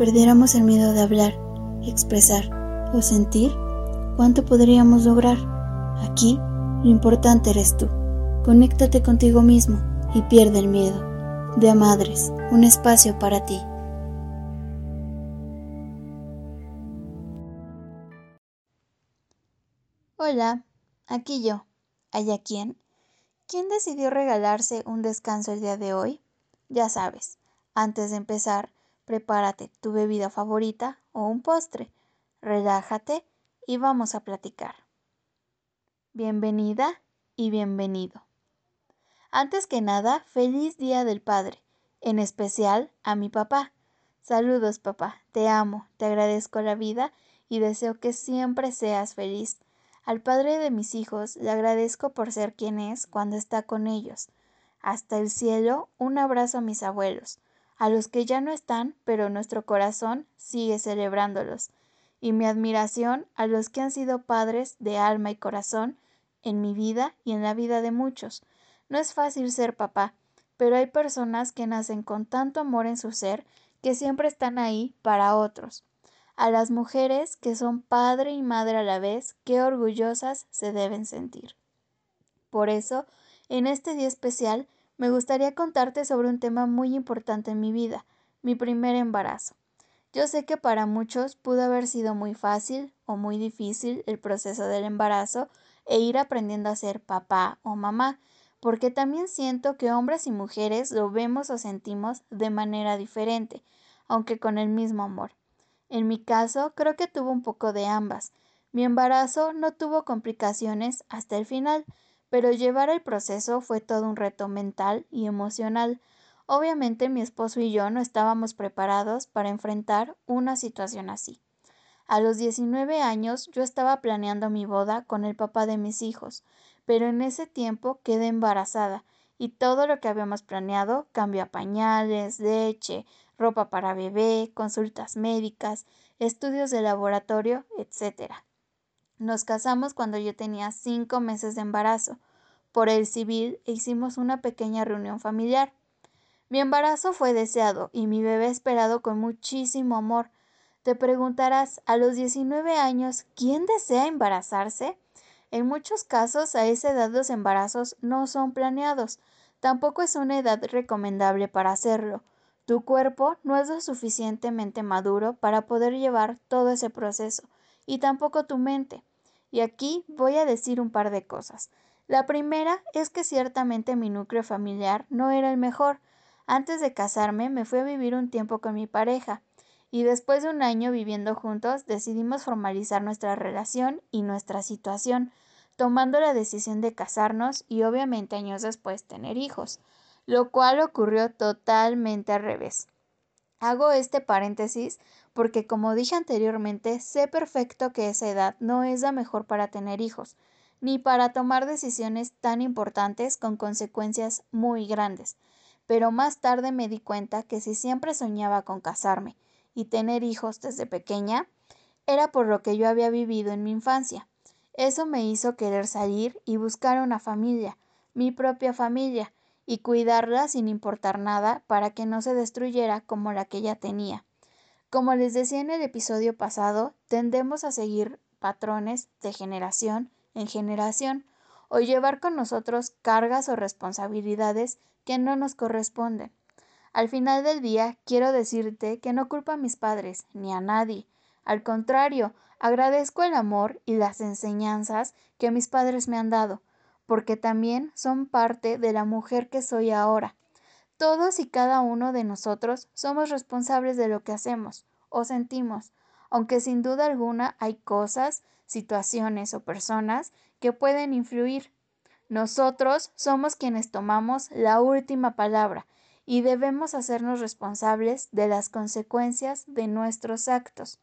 perdiéramos el miedo de hablar, expresar o sentir, ¿cuánto podríamos lograr? Aquí, lo importante eres tú. Conéctate contigo mismo y pierde el miedo. De a Madres, un espacio para ti. Hola, aquí yo. ¿Allá quién? ¿Quién decidió regalarse un descanso el día de hoy? Ya sabes, antes de empezar, prepárate tu bebida favorita o un postre, relájate y vamos a platicar. Bienvenida y bienvenido. Antes que nada, feliz Día del Padre, en especial a mi papá. Saludos papá, te amo, te agradezco la vida y deseo que siempre seas feliz. Al padre de mis hijos le agradezco por ser quien es cuando está con ellos. Hasta el cielo, un abrazo a mis abuelos, a los que ya no están, pero nuestro corazón sigue celebrándolos, y mi admiración a los que han sido padres de alma y corazón en mi vida y en la vida de muchos. No es fácil ser papá, pero hay personas que nacen con tanto amor en su ser que siempre están ahí para otros. A las mujeres que son padre y madre a la vez, qué orgullosas se deben sentir. Por eso, en este día especial, me gustaría contarte sobre un tema muy importante en mi vida, mi primer embarazo. Yo sé que para muchos pudo haber sido muy fácil o muy difícil el proceso del embarazo e ir aprendiendo a ser papá o mamá, porque también siento que hombres y mujeres lo vemos o sentimos de manera diferente, aunque con el mismo amor. En mi caso, creo que tuvo un poco de ambas. Mi embarazo no tuvo complicaciones hasta el final, pero llevar el proceso fue todo un reto mental y emocional. Obviamente mi esposo y yo no estábamos preparados para enfrentar una situación así. A los 19 años yo estaba planeando mi boda con el papá de mis hijos, pero en ese tiempo quedé embarazada y todo lo que habíamos planeado cambió a pañales, leche, ropa para bebé, consultas médicas, estudios de laboratorio, etc. Nos casamos cuando yo tenía cinco meses de embarazo. Por el civil hicimos una pequeña reunión familiar. Mi embarazo fue deseado y mi bebé esperado con muchísimo amor. Te preguntarás, a los 19 años, ¿quién desea embarazarse? En muchos casos a esa edad los embarazos no son planeados. Tampoco es una edad recomendable para hacerlo. Tu cuerpo no es lo suficientemente maduro para poder llevar todo ese proceso, y tampoco tu mente. Y aquí voy a decir un par de cosas. La primera es que ciertamente mi núcleo familiar no era el mejor. Antes de casarme me fui a vivir un tiempo con mi pareja, y después de un año viviendo juntos decidimos formalizar nuestra relación y nuestra situación, tomando la decisión de casarnos y obviamente años después tener hijos lo cual ocurrió totalmente al revés. Hago este paréntesis porque, como dije anteriormente, sé perfecto que esa edad no es la mejor para tener hijos, ni para tomar decisiones tan importantes con consecuencias muy grandes. Pero más tarde me di cuenta que si siempre soñaba con casarme y tener hijos desde pequeña, era por lo que yo había vivido en mi infancia. Eso me hizo querer salir y buscar una familia, mi propia familia, y cuidarla sin importar nada para que no se destruyera como la que ya tenía. Como les decía en el episodio pasado, tendemos a seguir patrones de generación en generación o llevar con nosotros cargas o responsabilidades que no nos corresponden. Al final del día, quiero decirte que no culpo a mis padres ni a nadie. Al contrario, agradezco el amor y las enseñanzas que mis padres me han dado, porque también son parte de la mujer que soy ahora. Todos y cada uno de nosotros somos responsables de lo que hacemos o sentimos, aunque sin duda alguna hay cosas, situaciones o personas que pueden influir. Nosotros somos quienes tomamos la última palabra y debemos hacernos responsables de las consecuencias de nuestros actos.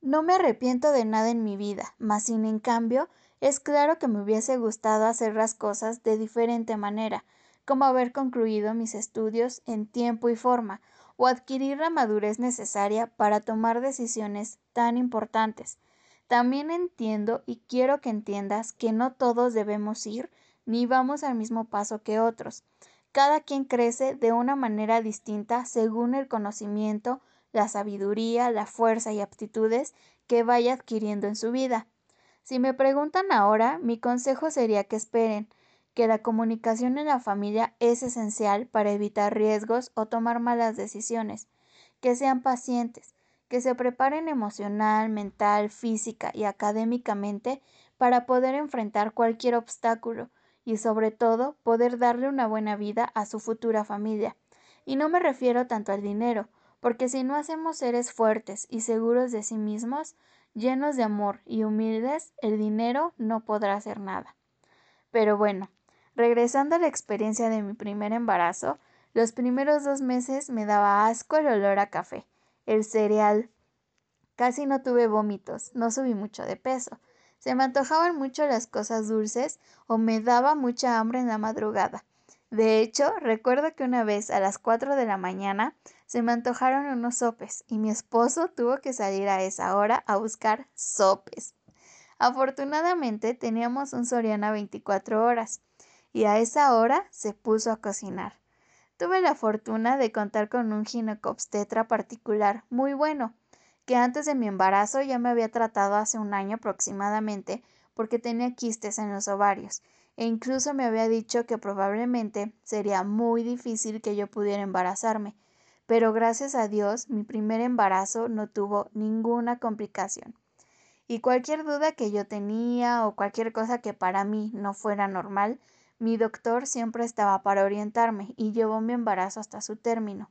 No me arrepiento de nada en mi vida, mas sin en cambio es claro que me hubiese gustado hacer las cosas de diferente manera, como haber concluido mis estudios en tiempo y forma, o adquirir la madurez necesaria para tomar decisiones tan importantes. También entiendo y quiero que entiendas que no todos debemos ir ni vamos al mismo paso que otros. cada quien crece de una manera distinta según el conocimiento, la sabiduría, la fuerza y aptitudes que vaya adquiriendo en su vida. Si me preguntan ahora, mi consejo sería que esperen, que la comunicación en la familia es esencial para evitar riesgos o tomar malas decisiones, que sean pacientes, que se preparen emocional, mental, física y académicamente para poder enfrentar cualquier obstáculo y sobre todo poder darle una buena vida a su futura familia. Y no me refiero tanto al dinero, porque si no hacemos seres fuertes y seguros de sí mismos, llenos de amor y humildes, el dinero no podrá hacer nada. Pero bueno, regresando a la experiencia de mi primer embarazo, los primeros dos meses me daba asco el olor a café, el cereal. Casi no tuve vómitos, no subí mucho de peso. Se me antojaban mucho las cosas dulces o me daba mucha hambre en la madrugada. De hecho, recuerdo que una vez a las cuatro de la mañana se me antojaron unos sopes y mi esposo tuvo que salir a esa hora a buscar sopes. Afortunadamente teníamos un Soriana 24 horas y a esa hora se puso a cocinar. Tuve la fortuna de contar con un ginecobstetra particular muy bueno, que antes de mi embarazo ya me había tratado hace un año aproximadamente porque tenía quistes en los ovarios e incluso me había dicho que probablemente sería muy difícil que yo pudiera embarazarme, pero gracias a Dios mi primer embarazo no tuvo ninguna complicación. Y cualquier duda que yo tenía o cualquier cosa que para mí no fuera normal, mi doctor siempre estaba para orientarme y llevó mi embarazo hasta su término.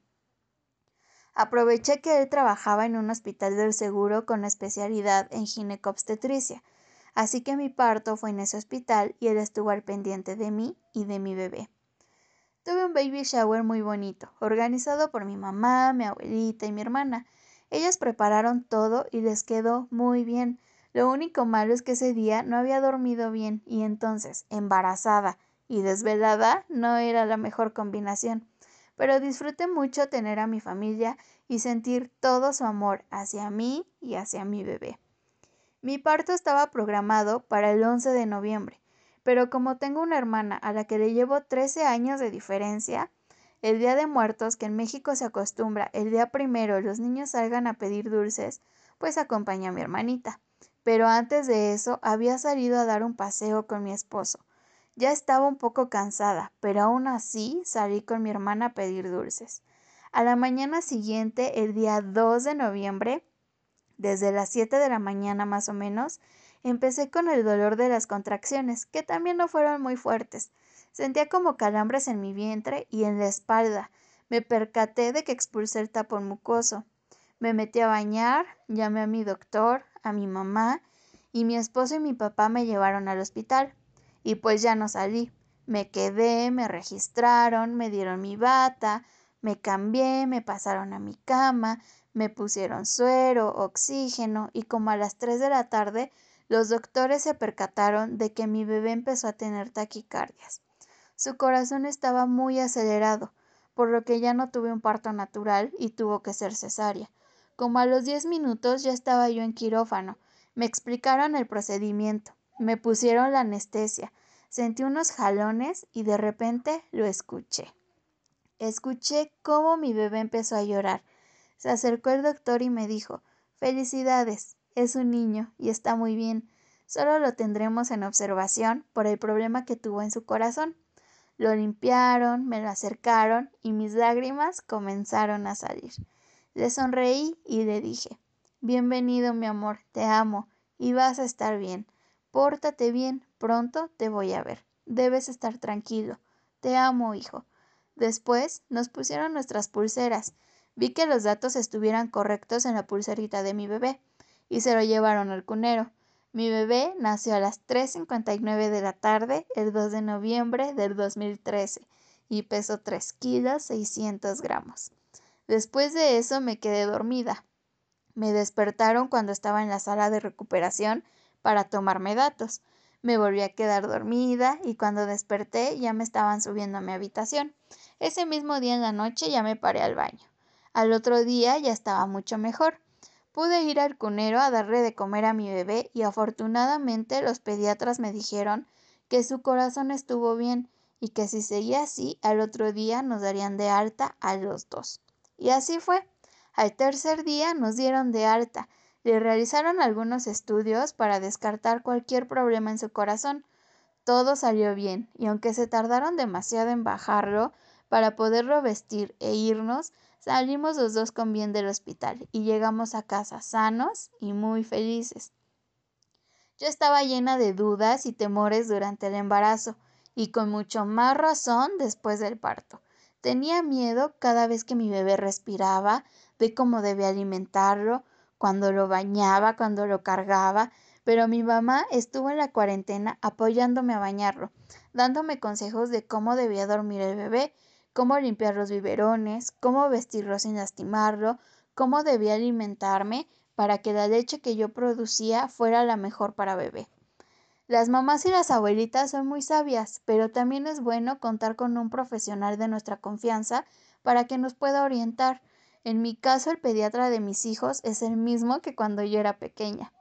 Aproveché que él trabajaba en un hospital del seguro con especialidad en ginecobstetricia, Así que mi parto fue en ese hospital y él estuvo al pendiente de mí y de mi bebé. Tuve un baby shower muy bonito, organizado por mi mamá, mi abuelita y mi hermana. Ellas prepararon todo y les quedó muy bien. Lo único malo es que ese día no había dormido bien y entonces, embarazada y desvelada, no era la mejor combinación. Pero disfruté mucho tener a mi familia y sentir todo su amor hacia mí y hacia mi bebé. Mi parto estaba programado para el 11 de noviembre, pero como tengo una hermana a la que le llevo 13 años de diferencia, el Día de Muertos, que en México se acostumbra el día primero los niños salgan a pedir dulces, pues acompañé a mi hermanita. Pero antes de eso había salido a dar un paseo con mi esposo. Ya estaba un poco cansada, pero aún así salí con mi hermana a pedir dulces. A la mañana siguiente, el día 2 de noviembre, desde las 7 de la mañana más o menos, empecé con el dolor de las contracciones, que también no fueron muy fuertes. Sentía como calambres en mi vientre y en la espalda. Me percaté de que expulsé el tapón mucoso. Me metí a bañar, llamé a mi doctor, a mi mamá, y mi esposo y mi papá me llevaron al hospital. Y pues ya no salí. Me quedé, me registraron, me dieron mi bata, me cambié, me pasaron a mi cama, me pusieron suero, oxígeno y como a las 3 de la tarde los doctores se percataron de que mi bebé empezó a tener taquicardias. Su corazón estaba muy acelerado, por lo que ya no tuve un parto natural y tuvo que ser cesárea. Como a los 10 minutos ya estaba yo en quirófano. Me explicaron el procedimiento, me pusieron la anestesia, sentí unos jalones y de repente lo escuché. Escuché cómo mi bebé empezó a llorar. Se acercó el doctor y me dijo Felicidades, es un niño y está muy bien. Solo lo tendremos en observación por el problema que tuvo en su corazón. Lo limpiaron, me lo acercaron y mis lágrimas comenzaron a salir. Le sonreí y le dije Bienvenido, mi amor, te amo y vas a estar bien. Pórtate bien, pronto te voy a ver. Debes estar tranquilo. Te amo, hijo. Después nos pusieron nuestras pulseras Vi que los datos estuvieran correctos en la pulserita de mi bebé y se lo llevaron al cunero. Mi bebé nació a las 3.59 de la tarde el 2 de noviembre del 2013 y pesó 3 kilos 600 gramos. Después de eso me quedé dormida. Me despertaron cuando estaba en la sala de recuperación para tomarme datos. Me volví a quedar dormida y cuando desperté ya me estaban subiendo a mi habitación. Ese mismo día en la noche ya me paré al baño. Al otro día ya estaba mucho mejor. Pude ir al cunero a darle de comer a mi bebé y afortunadamente los pediatras me dijeron que su corazón estuvo bien y que si seguía así, al otro día nos darían de alta a los dos. Y así fue. Al tercer día nos dieron de alta. Le realizaron algunos estudios para descartar cualquier problema en su corazón. Todo salió bien, y aunque se tardaron demasiado en bajarlo, para poderlo vestir e irnos, salimos los dos con bien del hospital y llegamos a casa sanos y muy felices. Yo estaba llena de dudas y temores durante el embarazo, y con mucho más razón después del parto. Tenía miedo cada vez que mi bebé respiraba, de cómo debía alimentarlo, cuando lo bañaba, cuando lo cargaba, pero mi mamá estuvo en la cuarentena apoyándome a bañarlo, dándome consejos de cómo debía dormir el bebé, cómo limpiar los biberones, cómo vestirlo sin lastimarlo, cómo debía alimentarme para que la leche que yo producía fuera la mejor para bebé. Las mamás y las abuelitas son muy sabias, pero también es bueno contar con un profesional de nuestra confianza para que nos pueda orientar. En mi caso, el pediatra de mis hijos es el mismo que cuando yo era pequeña.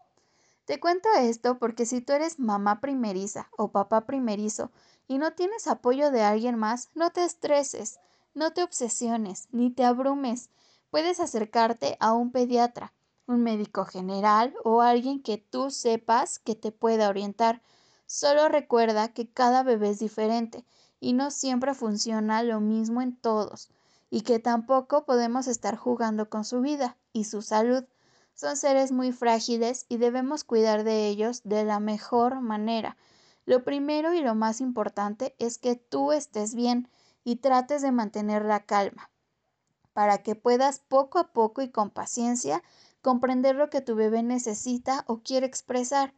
Te cuento esto porque si tú eres mamá primeriza o papá primerizo y no tienes apoyo de alguien más, no te estreses, no te obsesiones, ni te abrumes. Puedes acercarte a un pediatra un médico general o alguien que tú sepas que te pueda orientar. Solo recuerda que cada bebé es diferente y no siempre funciona lo mismo en todos y que tampoco podemos estar jugando con su vida y su salud. Son seres muy frágiles y debemos cuidar de ellos de la mejor manera. Lo primero y lo más importante es que tú estés bien y trates de mantener la calma, para que puedas poco a poco y con paciencia comprender lo que tu bebé necesita o quiere expresar.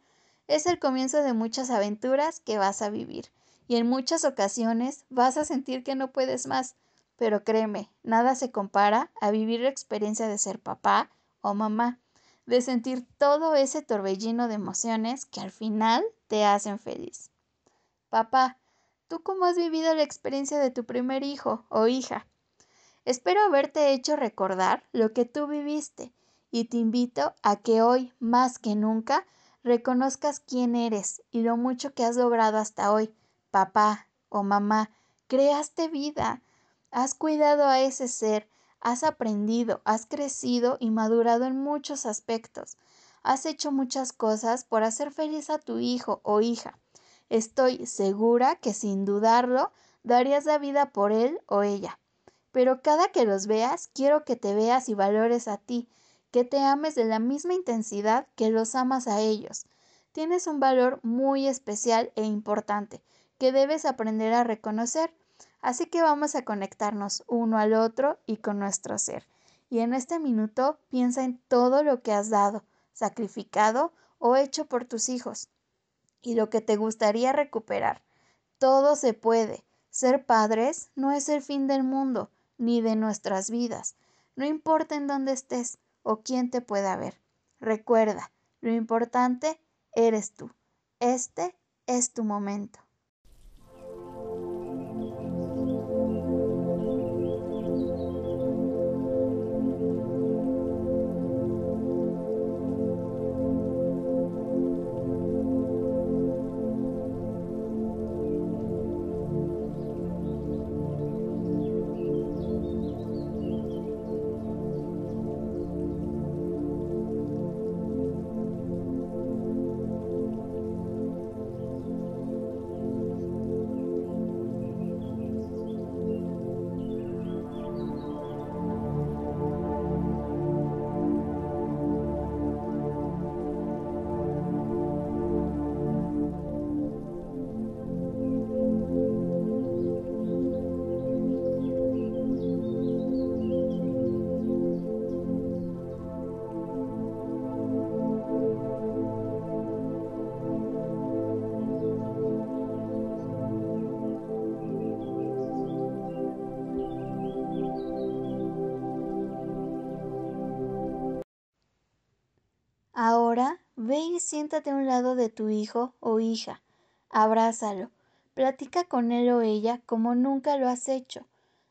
Es el comienzo de muchas aventuras que vas a vivir y en muchas ocasiones vas a sentir que no puedes más, pero créeme, nada se compara a vivir la experiencia de ser papá o mamá, de sentir todo ese torbellino de emociones que al final te hacen feliz. Papá, ¿tú cómo has vivido la experiencia de tu primer hijo o hija? Espero haberte hecho recordar lo que tú viviste y te invito a que hoy, más que nunca, reconozcas quién eres y lo mucho que has logrado hasta hoy. Papá o mamá, creaste vida, has cuidado a ese ser, has aprendido, has crecido y madurado en muchos aspectos. Has hecho muchas cosas por hacer feliz a tu hijo o hija. Estoy segura que sin dudarlo darías la vida por él o ella. Pero cada que los veas, quiero que te veas y valores a ti, que te ames de la misma intensidad que los amas a ellos. Tienes un valor muy especial e importante que debes aprender a reconocer. Así que vamos a conectarnos uno al otro y con nuestro ser. Y en este minuto piensa en todo lo que has dado, sacrificado o hecho por tus hijos y lo que te gustaría recuperar. Todo se puede. Ser padres no es el fin del mundo, ni de nuestras vidas. No importa en dónde estés, o quién te pueda ver. Recuerda, lo importante eres tú. Este es tu momento. Ve y siéntate a un lado de tu hijo o hija, abrázalo, platica con él o ella como nunca lo has hecho,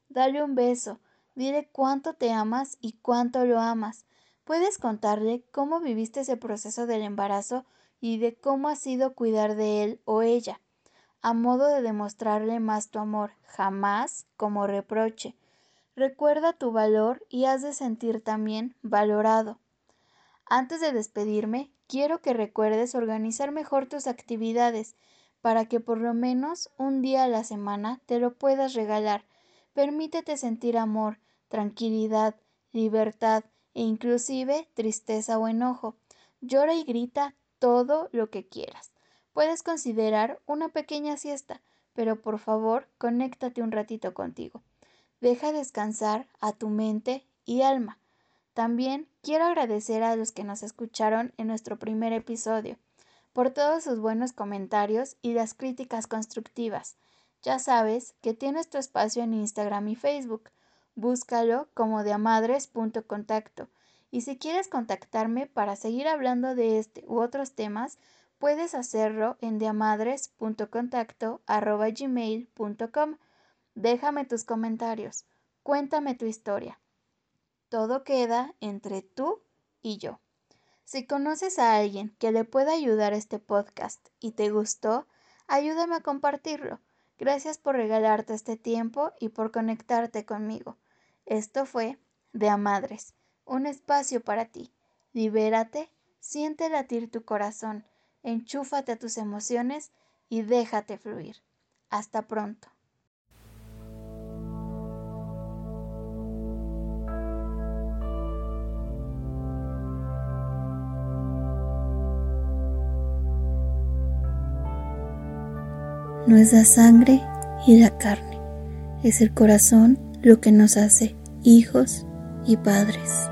dale un beso, dile cuánto te amas y cuánto lo amas. Puedes contarle cómo viviste ese proceso del embarazo y de cómo ha sido cuidar de él o ella. a modo de demostrarle más tu amor, jamás como reproche. Recuerda tu valor y has de sentir también valorado. Antes de despedirme, quiero que recuerdes organizar mejor tus actividades para que por lo menos un día a la semana te lo puedas regalar. Permítete sentir amor, tranquilidad, libertad e inclusive tristeza o enojo. Llora y grita todo lo que quieras. Puedes considerar una pequeña siesta, pero por favor, conéctate un ratito contigo. Deja descansar a tu mente y alma. También quiero agradecer a los que nos escucharon en nuestro primer episodio por todos sus buenos comentarios y las críticas constructivas. Ya sabes que tienes tu espacio en Instagram y Facebook. Búscalo como deamadres.contacto. Y si quieres contactarme para seguir hablando de este u otros temas, puedes hacerlo en deamadres.contacto.gmail.com. Déjame tus comentarios. Cuéntame tu historia. Todo queda entre tú y yo. Si conoces a alguien que le pueda ayudar este podcast y te gustó, ayúdame a compartirlo. Gracias por regalarte este tiempo y por conectarte conmigo. Esto fue De Amadres, un espacio para ti. Libérate, siente latir tu corazón, enchúfate a tus emociones y déjate fluir. Hasta pronto. Es la sangre y la carne, es el corazón lo que nos hace hijos y padres.